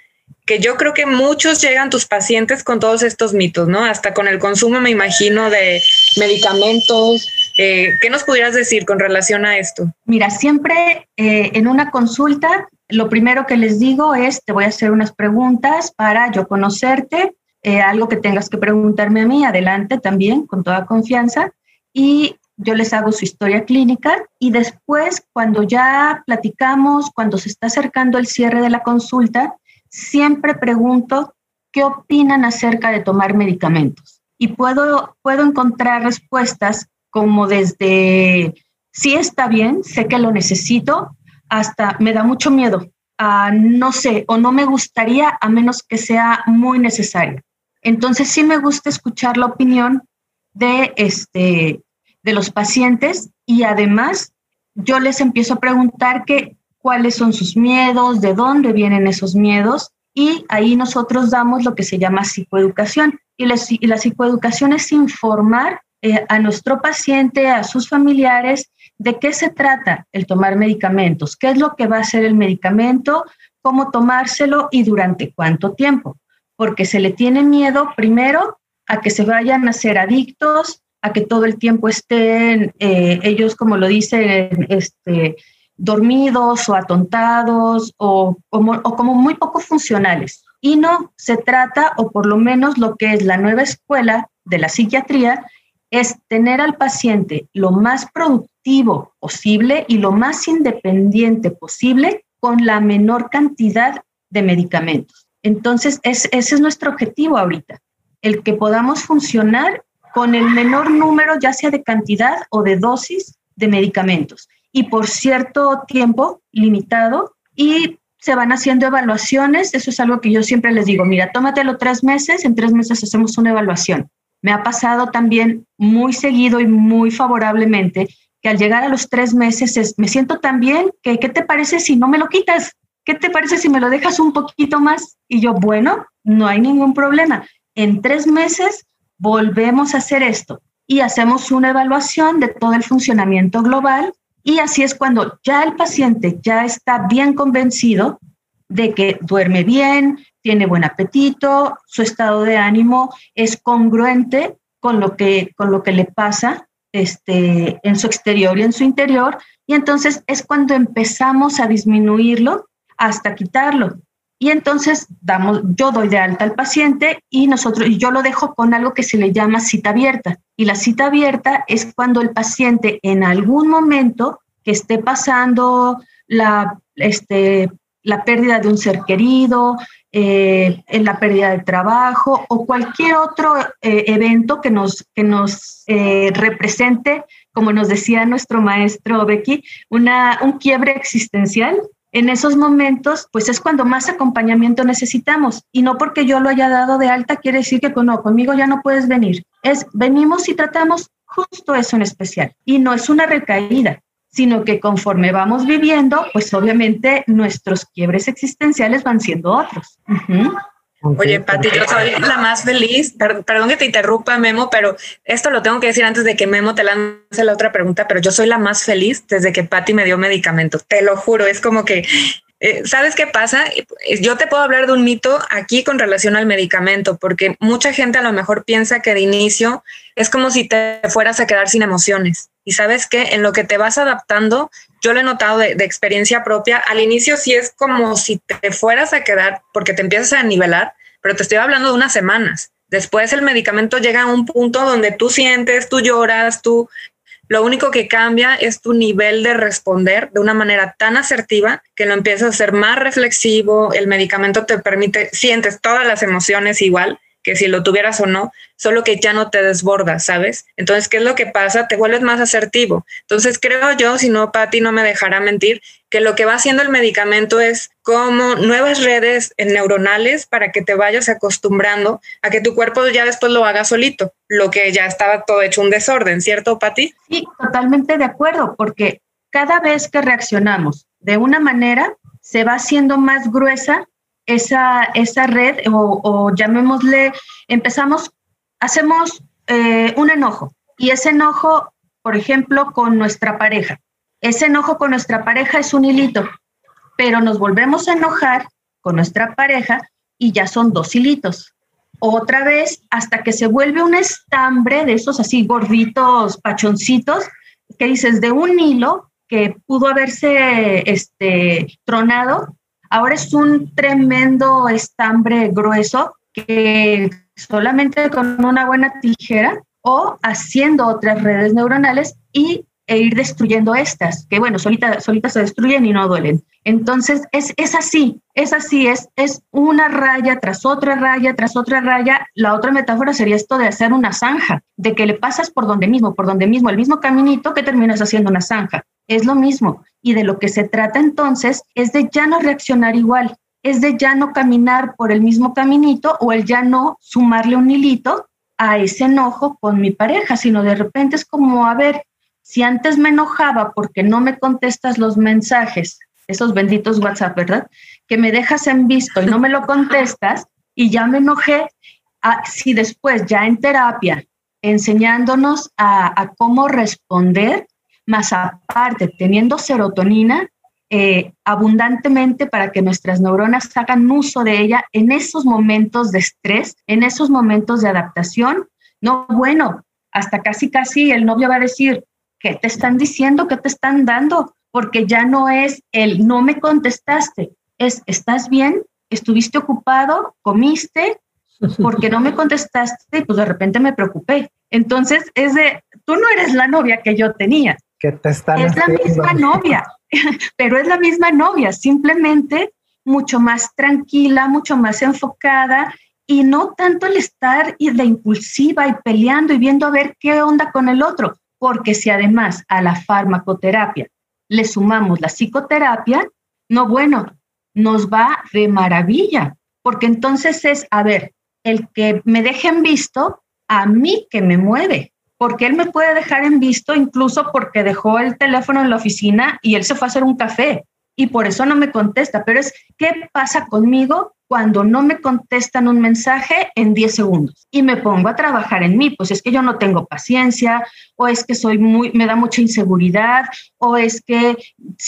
que yo creo que muchos llegan tus pacientes con todos estos mitos, ¿no? Hasta con el consumo, me imagino, de medicamentos. Eh, ¿Qué nos pudieras decir con relación a esto? Mira, siempre eh, en una consulta, lo primero que les digo es, te voy a hacer unas preguntas para yo conocerte, eh, algo que tengas que preguntarme a mí, adelante también, con toda confianza. Y yo les hago su historia clínica y después, cuando ya platicamos, cuando se está acercando el cierre de la consulta, siempre pregunto qué opinan acerca de tomar medicamentos. Y puedo, puedo encontrar respuestas como desde, sí está bien, sé que lo necesito, hasta me da mucho miedo, no sé, o no me gustaría a menos que sea muy necesario. Entonces sí me gusta escuchar la opinión de, este, de los pacientes y además yo les empiezo a preguntar que, cuáles son sus miedos, de dónde vienen esos miedos y ahí nosotros damos lo que se llama psicoeducación. Y la, psicoeducación es informar eh, a nuestro paciente, a sus familiares, de qué se trata el tomar medicamentos, qué es lo que va a hacer el medicamento, cómo tomárselo y durante cuánto tiempo porque se le tiene miedo primero a que se vayan a ser adictos, a que todo el tiempo estén eh, ellos, como lo dicen, este, dormidos o atontados o, como muy poco funcionales. Y no se trata, o por lo menos lo que es la nueva escuela de la psiquiatría, es tener al paciente lo más productivo posible y lo más independiente posible con la menor cantidad de medicamentos. Entonces, ese es nuestro objetivo ahorita, el que podamos funcionar con el menor número, ya sea de cantidad o de dosis de medicamentos y por cierto tiempo limitado y se van haciendo evaluaciones. Eso es algo que yo siempre les digo, mira, tómatelo tres meses, en tres meses hacemos una evaluación. Me ha pasado también muy seguido y muy favorablemente que al llegar a los tres meses me siento tan bien que, ¿qué te parece si no me lo quitas? ¿qué te parece si me lo dejas un poquito más? Y yo, bueno, no hay ningún problema. En tres meses volvemos a hacer esto y hacemos una evaluación de todo el funcionamiento global y así es cuando ya el paciente ya está bien convencido de que duerme bien, tiene buen apetito, su estado de ánimo es congruente con lo que, con lo que le pasa este, en su exterior y en su interior. Y entonces es cuando empezamos a disminuirlo hasta quitarlo. Y entonces damos, yo doy de alta al paciente y nosotros, yo lo dejo con algo que se le llama cita abierta. Y la cita abierta es cuando el paciente en algún momento que esté pasando la, este, la pérdida de un ser querido, eh, en la pérdida de trabajo o cualquier otro eh, evento que nos, que nos eh, represente, como nos decía nuestro maestro Becky, una, un quiebre existencial, en esos momentos, pues es cuando más acompañamiento necesitamos. Y no porque yo lo haya dado de alta quiere decir que no, conmigo ya no puedes venir. Es venimos y tratamos justo eso en especial. Y no es una recaída, sino que conforme vamos viviendo, pues obviamente nuestros quiebres existenciales van siendo otros. Oye, Pati, yo soy la más feliz. Perdón que te interrumpa, Memo, pero esto lo tengo que decir antes de que Memo te lance la otra pregunta, pero yo soy la más feliz desde que Pati me dio medicamento. Te lo juro, es como que eh, ¿Sabes qué pasa? Yo te puedo hablar de un mito aquí con relación al medicamento, porque mucha gente a lo mejor piensa que de inicio es como si te fueras a quedar sin emociones. Y sabes que en lo que te vas adaptando, yo lo he notado de, experiencia propia, al inicio sí es como si te fueras a quedar porque te empiezas a nivelar, pero te estoy hablando de unas semanas. Después el medicamento llega a un punto donde tú sientes, tú lloras, tú lo único que cambia es tu nivel de responder de una manera tan asertiva que lo empiezas a ser más reflexivo, el medicamento te permite, sientes todas las emociones igual que si lo tuvieras o no, solo que ya no te desbordas, ¿sabes? Entonces, ¿qué es lo que pasa? Te vuelves más asertivo. Entonces, creo yo, si no, Patti no me dejará mentir, que lo que va haciendo el medicamento es como nuevas redes neuronales para que te vayas acostumbrando a que tu cuerpo ya después lo haga solito, lo que ya estaba todo hecho un desorden, ¿cierto, Patti? Sí, totalmente de acuerdo, porque cada vez que reaccionamos de una manera, se va haciendo más gruesa esa, esa red o, llamémosle, empezamos, hacemos eh, un enojo y ese enojo, por ejemplo, con nuestra pareja. Ese enojo con nuestra pareja es un hilito, pero nos volvemos a enojar con nuestra pareja y ya son dos hilitos. Otra vez hasta que se vuelve un estambre de esos así gorditos, pachoncitos, que dices de un hilo que pudo haberse este, tronado, Ahora es un tremendo estambre grueso que solamente con una buena tijera o haciendo otras redes neuronales y e ir destruyendo estas, que bueno, solitas solita se destruyen y no duelen. Entonces, es, es así, es así, es, es una raya tras otra raya, tras otra raya. La otra metáfora sería esto de hacer una zanja, de que le pasas por donde mismo, por donde mismo, el mismo caminito que terminas haciendo una zanja. Es lo mismo. Y de lo que se trata entonces es de ya no reaccionar igual, es de ya no caminar por el mismo caminito o el ya no sumarle un hilito a ese enojo con mi pareja, sino de repente es como, a ver, si antes me enojaba porque no me contestas los mensajes, esos benditos WhatsApp, ¿verdad? Que me dejas en visto y no me lo contestas y ya me enojé, ah, si después ya en terapia enseñándonos a, a cómo responder, más aparte teniendo serotonina eh, abundantemente para que nuestras neuronas hagan uso de ella en esos momentos de estrés, en esos momentos de adaptación. No, bueno, hasta casi casi el novio va a decir, ¿qué te están diciendo? ¿Qué te están dando? Porque ya no es el no me contestaste, es ¿estás bien? ¿Estuviste ocupado? ¿Comiste? Porque no me contestaste y pues de repente me preocupé. Entonces es de, tú no eres la novia que yo tenía, es la misma novia, pero es la misma novia, simplemente mucho más tranquila, mucho más enfocada y no tanto el estar de impulsiva y peleando y viendo a ver qué onda con el otro, porque si además a la farmacoterapia le sumamos la psicoterapia, no bueno, nos va de maravilla, porque entonces es, a ver, el que me dejen visto, a mí que me mueve, porque él me puede dejar en visto incluso porque dejó el teléfono en la oficina y él se fue a hacer un café y por eso no me contesta, pero es qué pasa conmigo cuando no me contestan un mensaje en 10 segundos y me pongo a trabajar en mí, pues es que yo no tengo paciencia o es que soy muy me da mucha inseguridad o es que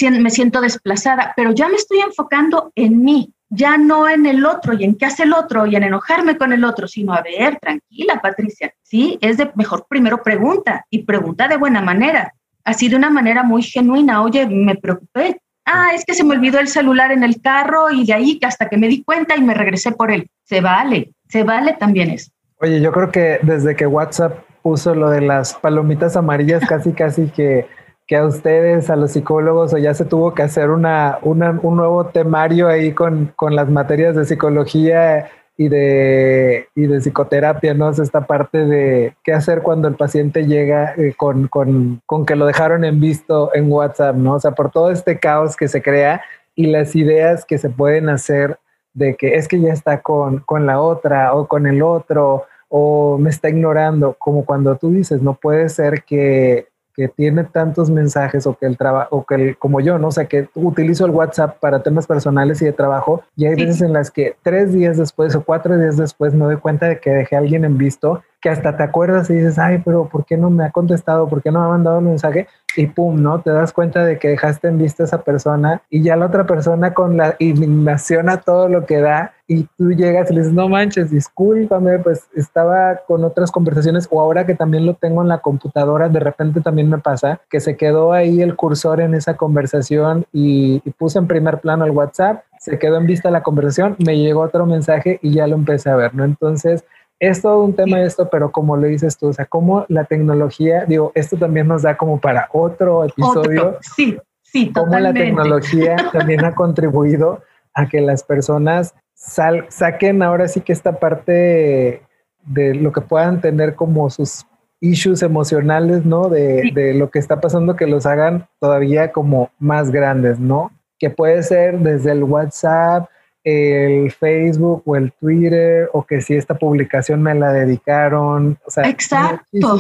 me siento desplazada, pero ya me estoy enfocando en mí, ya no en el otro y en qué hace el otro y en enojarme con el otro, sino a ver, tranquila, Patricia, sí, es de mejor primero pregunta y pregunta de buena manera, así de una manera muy genuina, oye, me preocupé, Ah, es que se me olvidó el celular en el carro y de ahí hasta que me di cuenta y me regresé por él. Se vale, se vale también eso. Oye, yo creo que desde que WhatsApp puso lo de las palomitas amarillas, casi, casi que, que a ustedes, a los psicólogos, o ya se tuvo que hacer una, una un nuevo temario ahí con, con las materias de psicología y de, y de psicoterapia, ¿no? Es esta parte de qué hacer cuando el paciente llega eh, con, con, con, que lo dejaron en visto en WhatsApp, ¿no? O sea, por todo este caos que se crea y las ideas que se pueden hacer de que es que ya está con, con la otra o con el otro o me está ignorando, como cuando tú dices, no puede ser que que tiene tantos mensajes o que el trabajo, o que el, como yo, ¿no? O sea, que utilizo el WhatsApp para temas personales y de trabajo y hay veces en las que tres días después o cuatro días después me doy cuenta de que dejé a alguien en visto que hasta te acuerdas y dices, ay, pero ¿por qué no me ha contestado? ¿Por qué no me ha mandado un mensaje? Y pum, ¿no? Te das cuenta de que dejaste en vista a esa persona y ya la otra persona con la indignación a todo lo que da y tú llegas y le dices, no manches, discúlpame, pues estaba con otras conversaciones o ahora que también lo tengo en la computadora, de repente también me pasa que se quedó ahí el cursor en esa conversación y, y puse en primer plano el WhatsApp, se quedó en vista la conversación, me llegó otro mensaje y ya lo empecé a ver, ¿no? Entonces, es todo un tema esto, pero como lo dices tú, o sea, como la tecnología, digo, esto también nos da como para otro episodio. sí, sí, Cómo la tecnología también ha contribuido a que las personas saquen ahora sí que esta parte de lo que puedan tener como sus issues emocionales, ¿no? De, de lo que está pasando, que los hagan todavía como más grandes, ¿no? Que puede ser desde el WhatsApp, el Facebook o el Twitter o que si esta publicación me la dedicaron. O sea, Exacto.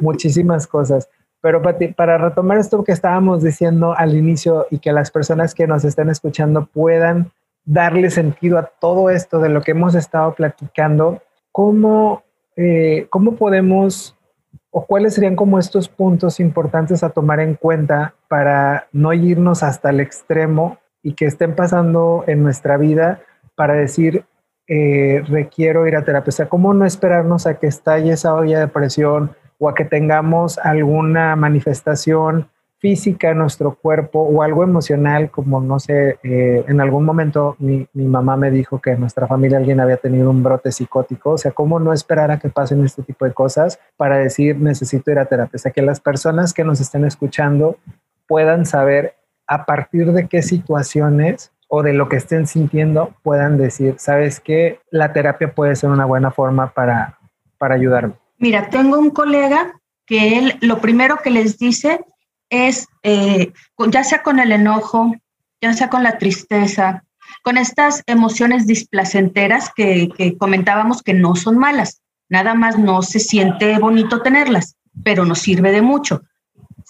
Muchísimas, cosas. Pero para, para retomar esto que estábamos diciendo al inicio y que las personas que nos están escuchando puedan darle sentido a todo esto de lo que hemos estado platicando, ¿cómo, eh, cómo podemos o cuáles serían como estos puntos importantes a tomar en cuenta para no irnos hasta el extremo y que estén pasando en nuestra vida para decir, eh, requiero ir a terapia. O sea, ¿cómo no esperarnos a que estalle esa olla de presión o a que tengamos alguna manifestación física en nuestro cuerpo o algo emocional, como no sé, eh, en algún momento mi, mi, mamá me dijo que en nuestra familia alguien había tenido un brote psicótico, o sea, ¿cómo no esperar a que pasen este tipo de cosas para decir necesito ir a terapia? O sea, que las personas que nos estén escuchando puedan saber a partir de qué situaciones o de lo que estén sintiendo puedan decir, sabes que la terapia puede ser una buena forma para, para ayudarme. Mira, tengo un colega que él lo primero que les dice es, eh, ya sea con el enojo, ya sea con la tristeza, con estas emociones displacenteras que, que comentábamos que no son malas, nada más no se siente bonito tenerlas, pero nos sirve de mucho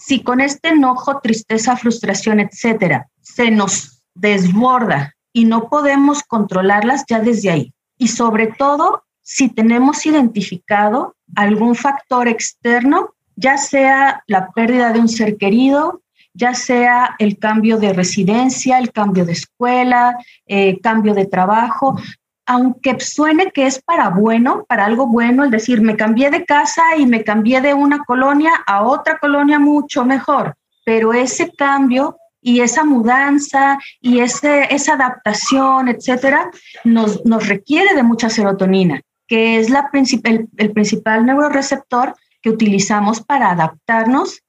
si con este enojo, tristeza, frustración, etcétera, se nos desborda y no podemos controlarlas ya desde ahí. Y sobre todo, si tenemos identificado algún factor externo, ya sea la pérdida de un ser querido, ya sea el cambio de residencia, el cambio de escuela, eh, cambio de trabajo, aunque suene que es para bueno, para algo bueno, es decir, me cambié de casa y me cambié de una colonia a otra colonia mucho mejor, pero ese cambio y esa mudanza y ese, esa adaptación, etcétera, nos, requiere de mucha serotonina, que es el, el principal neuroreceptor que utilizamos para adaptarnos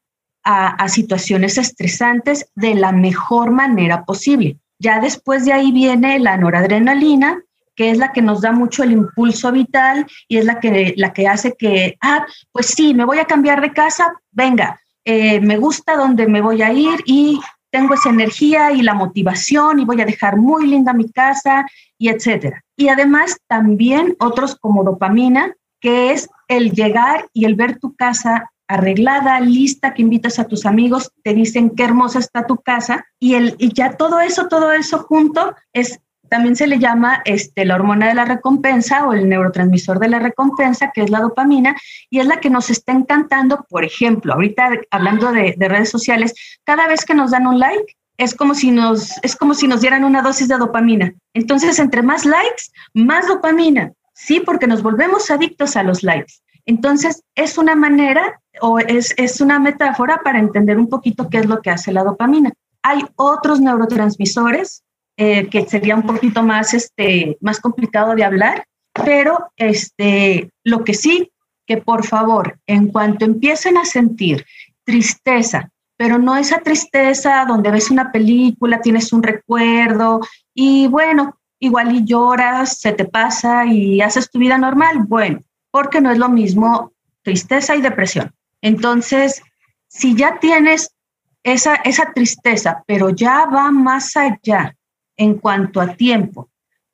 a situaciones estresantes de la mejor manera posible. Ya después de ahí viene la noradrenalina, que es la que nos da mucho el impulso vital y es la que, la que hace que, ah, pues sí, me voy a cambiar de casa, venga, eh, me gusta donde me voy a ir y tengo esa energía y la motivación y voy a dejar muy linda mi casa y etcétera. Y además también otros como dopamina, que es el llegar y el ver tu casa arreglada, lista, que invitas a tus amigos, te dicen qué hermosa está tu casa y, el, y ya todo eso, todo eso junto es también se le llama este, la hormona de la recompensa o el neurotransmisor de la recompensa, que es la dopamina, y es la que nos está encantando. Por ejemplo, ahorita hablando de, de redes sociales, cada vez que nos dan un like, es como si nos es como si nos dieran una dosis de dopamina. Entonces, entre más likes, más dopamina. Sí, porque nos volvemos adictos a los likes. Entonces, es una manera o es, es una metáfora para entender un poquito qué es lo que hace la dopamina. Hay otros neurotransmisores eh, que sería un poquito más, este, más complicado de hablar, pero este, lo que sí, que por favor, en cuanto empiecen a sentir tristeza, pero no esa tristeza donde ves una película, tienes un recuerdo y bueno, igual y lloras, se te pasa y haces tu vida normal. Bueno, porque no es lo mismo tristeza y depresión. Entonces, si ya tienes esa, esa tristeza, pero ya va más allá en cuanto a tiempo,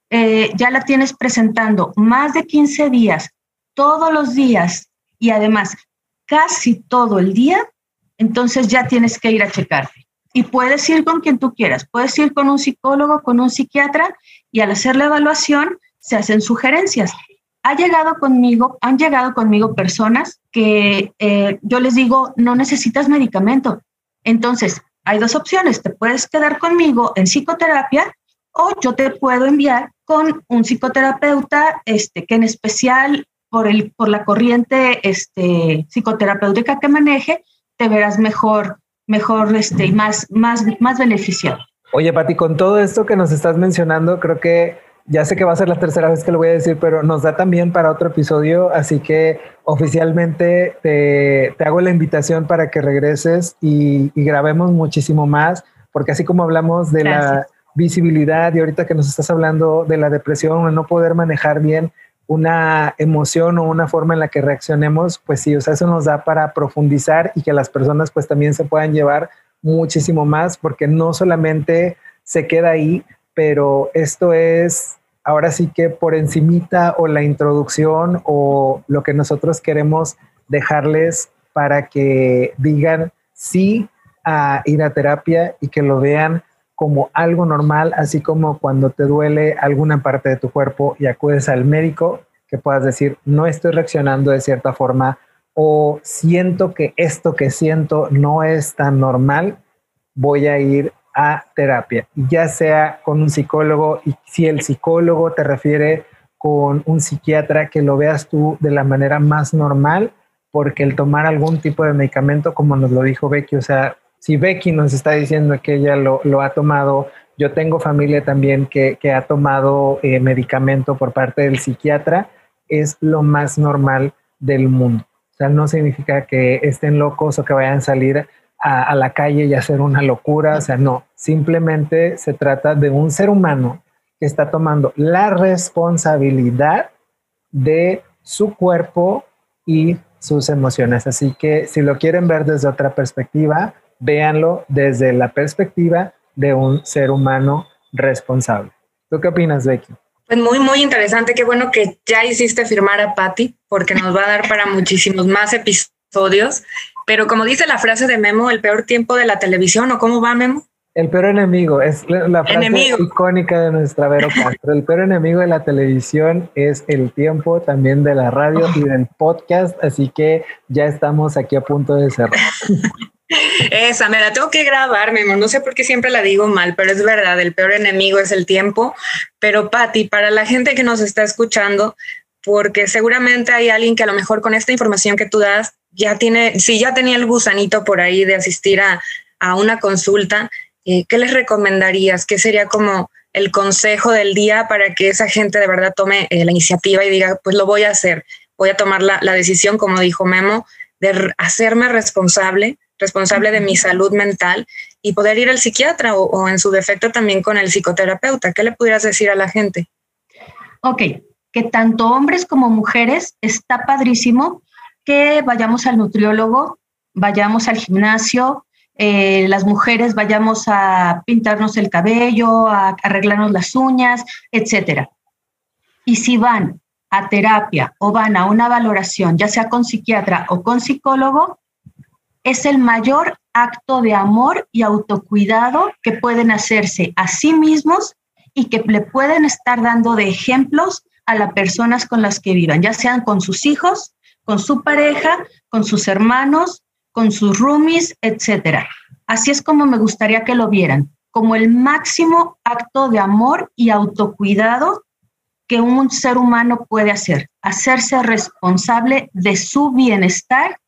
eh, ya la tienes presentando más de 15 días, todos los días y además casi todo el día, entonces ya tienes que ir a checarte. Y puedes ir con quien tú quieras, puedes ir con un psicólogo, con un psiquiatra y al hacer la evaluación se hacen sugerencias. Ha llegado conmigo, han llegado conmigo personas que eh, yo les digo, no necesitas medicamento. Entonces, hay dos opciones, te puedes quedar conmigo en psicoterapia o yo te puedo enviar con un psicoterapeuta este, que en especial por, el, por la corriente este, psicoterapéutica que maneje, te verás mejor, mejor este, y más, más, más beneficiado. Oye, Pati, con todo esto que nos estás mencionando, creo que ya sé que va a ser la tercera vez que lo voy a decir, pero nos da también para otro episodio, así que oficialmente te, te hago la invitación para que regreses y, y, grabemos muchísimo más, porque así como hablamos de la visibilidad y ahorita que nos estás hablando de la depresión o no poder manejar bien una emoción o una forma en la que reaccionemos, pues sí, o sea, eso nos da para profundizar y que las personas pues también se puedan llevar muchísimo más, porque no solamente se queda ahí, pero esto es ahora sí que por encimita o la introducción o lo que nosotros queremos dejarles para que digan sí a ir a terapia y que lo vean como algo normal, así como cuando te duele alguna parte de tu cuerpo y acudes al médico, que puedas decir, no estoy reaccionando de cierta forma o siento que esto que siento no es tan normal, voy a ir a terapia, ya sea con un psicólogo y si el psicólogo te refiere con un psiquiatra, que lo veas tú de la manera más normal, porque el tomar algún tipo de medicamento, como nos lo dijo Becky, o sea, si Becky nos está diciendo que ella lo, lo ha tomado, yo tengo familia también que, que ha tomado eh, medicamento por parte del psiquiatra, es lo más normal del mundo. O sea, no significa que estén locos o que vayan a salir a, la calle y hacer una locura, o sea, no, simplemente se trata de un ser humano que está tomando la responsabilidad de su cuerpo y sus emociones. Así que si lo quieren ver desde otra perspectiva, véanlo desde la perspectiva de un ser humano responsable. ¿Tú qué opinas, Becky? Pues muy, muy interesante. Qué bueno que ya hiciste firmar a Patty, porque nos va a dar para muchísimos más episodios. Pero como dice la frase de Memo, el peor tiempo de la televisión, ¿o cómo va Memo? El peor enemigo, es la frase icónica de nuestra Vero Castro. El peor enemigo de la televisión es el tiempo también de la radio y del podcast, así que ya estamos aquí a punto de cerrar. Esa, me la tengo que grabar, Memo. No sé por qué siempre la digo mal, pero es verdad, el peor enemigo es el tiempo. Pero Patti, para la gente que nos está escuchando, porque seguramente hay alguien que a lo mejor con esta información que tú das ya tiene, si ya tenía el gusanito por ahí de asistir a, una consulta, eh, ¿qué les recomendarías? ¿Qué sería como el consejo del día para que esa gente de verdad tome eh, la iniciativa y diga, pues lo voy a hacer, voy a tomar la, decisión, como dijo Memo, de hacerme responsable, responsable de mi salud mental y poder ir al psiquiatra o, o en su defecto también con el psicoterapeuta? ¿Qué le pudieras decir a la gente? Ok, que tanto hombres como mujeres está padrísimo que vayamos al nutriólogo, vayamos al gimnasio, eh, las mujeres vayamos a pintarnos el cabello, a arreglarnos las uñas, etcétera. Y si van a terapia o van a una valoración, ya sea con psiquiatra o con psicólogo, es el mayor acto de amor y autocuidado que pueden hacerse a sí mismos y que le pueden estar dando de ejemplos a las personas con las que vivan, ya sean con sus hijos, con su pareja, con sus hermanos, con sus roomies, etcétera. Así es como me gustaría que lo vieran, como el máximo acto de amor y autocuidado que un ser humano puede hacer, hacerse responsable de su bienestar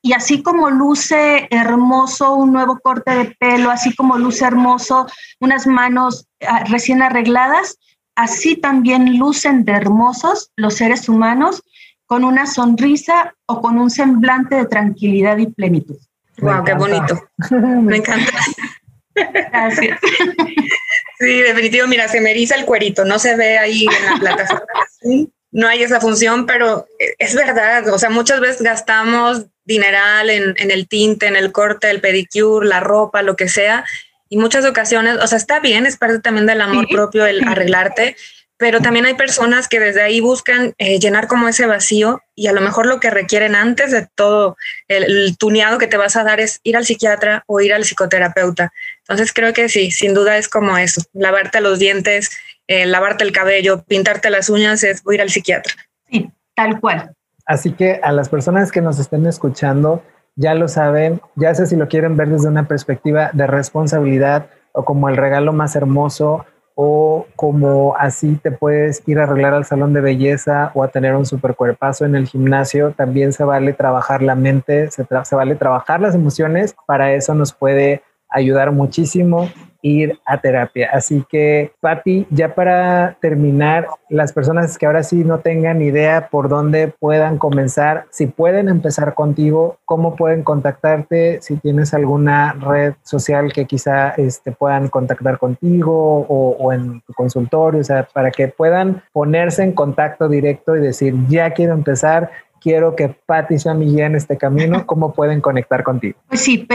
y así como luce hermoso un nuevo corte de pelo, así como luce hermoso unas manos ah, recién arregladas, así también lucen de hermosos los seres humanos con una sonrisa o con un semblante de tranquilidad y plenitud. wow, qué bonito. Me encanta. Gracias. Sí, definitivo. Mira, se me eriza el cuerito, no se ve ahí en la plataforma. no hay esa función, pero es verdad. O sea, muchas veces gastamos dineral en, en el tinte, en el corte, el pedicure, la ropa, lo que sea. Y muchas ocasiones, o sea, está bien, es parte también del amor propio el arreglarte, pero también hay personas que desde ahí buscan eh, llenar como ese vacío y a lo mejor lo que requieren antes de todo el, tuneado que te vas a dar es ir al psiquiatra o ir al psicoterapeuta. Entonces creo que sí, sin duda es como eso, lavarte los dientes, eh, lavarte el cabello, pintarte las uñas, es ir al psiquiatra. Sí, tal cual. Así que a las personas que nos estén escuchando, ya lo saben, ya sé si lo quieren ver desde una perspectiva de responsabilidad o como el regalo más hermoso o como así te puedes ir a arreglar al salón de belleza o a tener un super cuerpazo en el gimnasio, también se vale trabajar la mente, se, se vale trabajar las emociones, para eso nos puede ayudar muchísimo ir a terapia. Así que, Patti, ya para terminar, las personas que ahora sí no tengan idea por dónde puedan comenzar, si pueden empezar contigo, cómo pueden contactarte, si tienes alguna red social que quizá este, puedan contactar contigo o, o en tu consultorio, o sea, para que puedan ponerse en contacto directo y decir, ya quiero empezar, quiero que guía en este camino, ¿cómo pueden conectar contigo? Pues sí,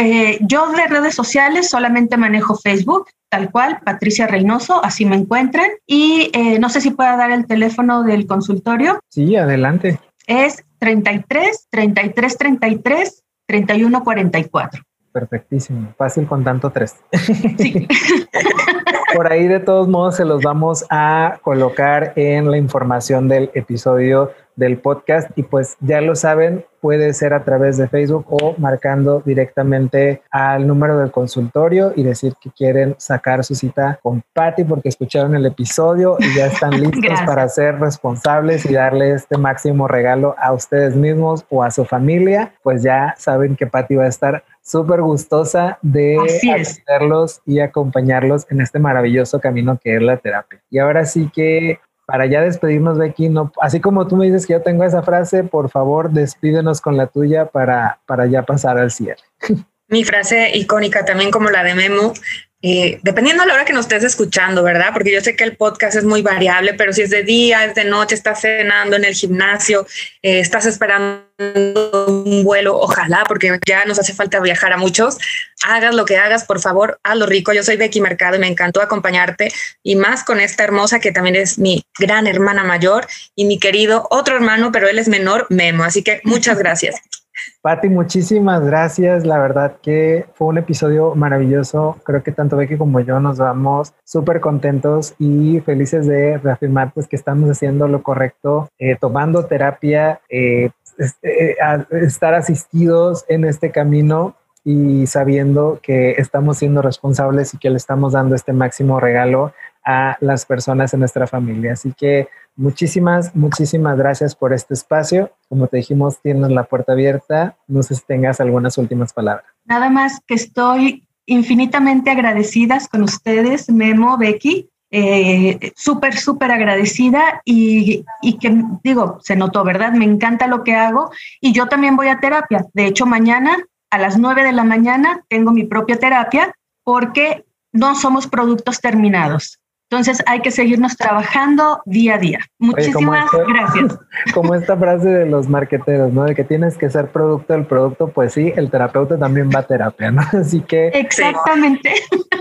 yo de redes sociales solamente manejo Facebook, tal cual, Patricia Reynoso, así me encuentran. Y eh, no sé si pueda dar el teléfono del consultorio. Sí, adelante. Es 33 33 33 31 44. Perfectísimo, fácil con tanto tres. Sí. Por ahí de todos modos se los vamos a colocar en la información del episodio del podcast. Y pues ya lo saben, puede ser a través de Facebook o marcando directamente al número del consultorio y decir que quieren sacar su cita con Patty porque escucharon el episodio y ya están listos para ser responsables y darle este máximo regalo a ustedes mismos o a su familia, pues ya saben que Patty va a estar súper gustosa de atenderlos y acompañarlos en este maravilloso camino que es la terapia. Y ahora sí que para ya despedirnos, Becky, no, así como tú me dices que yo tengo esa frase, por favor, despídenos con la tuya para, para ya pasar al cierre. Mi frase icónica también como la de Memo, eh, dependiendo de la hora que nos estés escuchando, ¿verdad? Porque yo sé que el podcast es muy variable, pero si es de día, es de noche, estás cenando en el gimnasio, eh, estás esperando un vuelo, ojalá, porque ya nos hace falta viajar a muchos, hagas lo que hagas, por favor, hazlo rico. Yo soy Becky Mercado y me encantó acompañarte y más con esta hermosa que también es mi gran hermana mayor y mi querido otro hermano, pero él es menor, Memo. Así que muchas gracias. Pati, muchísimas gracias. La verdad que fue un episodio maravilloso. Creo que tanto Becky como yo nos vamos súper contentos y felices de reafirmar pues, que estamos haciendo lo correcto, eh, tomando terapia, eh, este, eh, estar asistidos en este camino y sabiendo que estamos siendo responsables y que le estamos dando este máximo regalo a las personas en nuestra familia. Así que muchísimas, muchísimas gracias por este espacio. Como te dijimos, tienes la puerta abierta. No sé si tengas algunas últimas palabras. Nada más que estoy infinitamente agradecidas con ustedes, Memo, Becky. Eh, súper, súper agradecida y, y que digo, se notó, ¿verdad? Me encanta lo que hago y yo también voy a terapia. De hecho, mañana a las 9 de la mañana tengo mi propia terapia porque no somos productos terminados. Entonces hay que seguirnos trabajando día a día. Muchísimas gracias. Como esta frase de los marqueteros, ¿no? De que tienes que ser producto del producto, pues sí, el terapeuta también va a terapia, ¿no? Así que... Exactamente.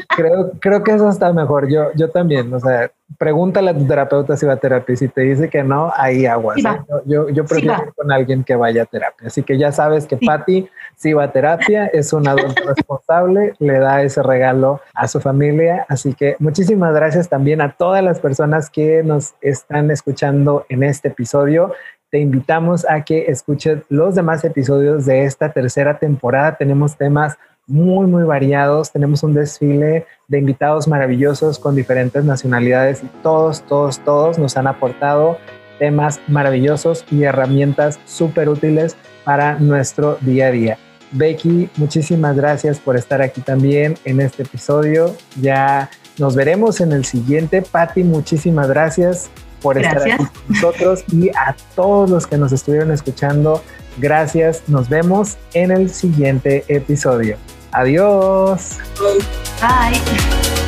Creo, creo que eso está mejor. Yo, yo también, o sea, pregúntale a tu terapeuta si va a terapia y si te dice que no, ahí aguas. ¿eh? Yo, yo, prefiero ir con alguien que vaya a terapia. Así que ya sabes que Patti sí va a terapia, es un adulto responsable, le da ese regalo a su familia. Así que muchísimas gracias también a todas las personas que nos están escuchando en este episodio. Te invitamos a que escuches los demás episodios de esta tercera temporada. Tenemos temas muy, muy variados. Tenemos un desfile de invitados maravillosos con diferentes nacionalidades y todos, todos, todos nos han aportado temas maravillosos y herramientas súper útiles para nuestro día a día. Becky, muchísimas gracias por estar aquí también en este episodio. Ya nos veremos en el siguiente. Patti, muchísimas gracias por estar aquí con nosotros y a todos los que nos estuvieron escuchando. Gracias. Nos vemos en el siguiente episodio. Adiós. Bye.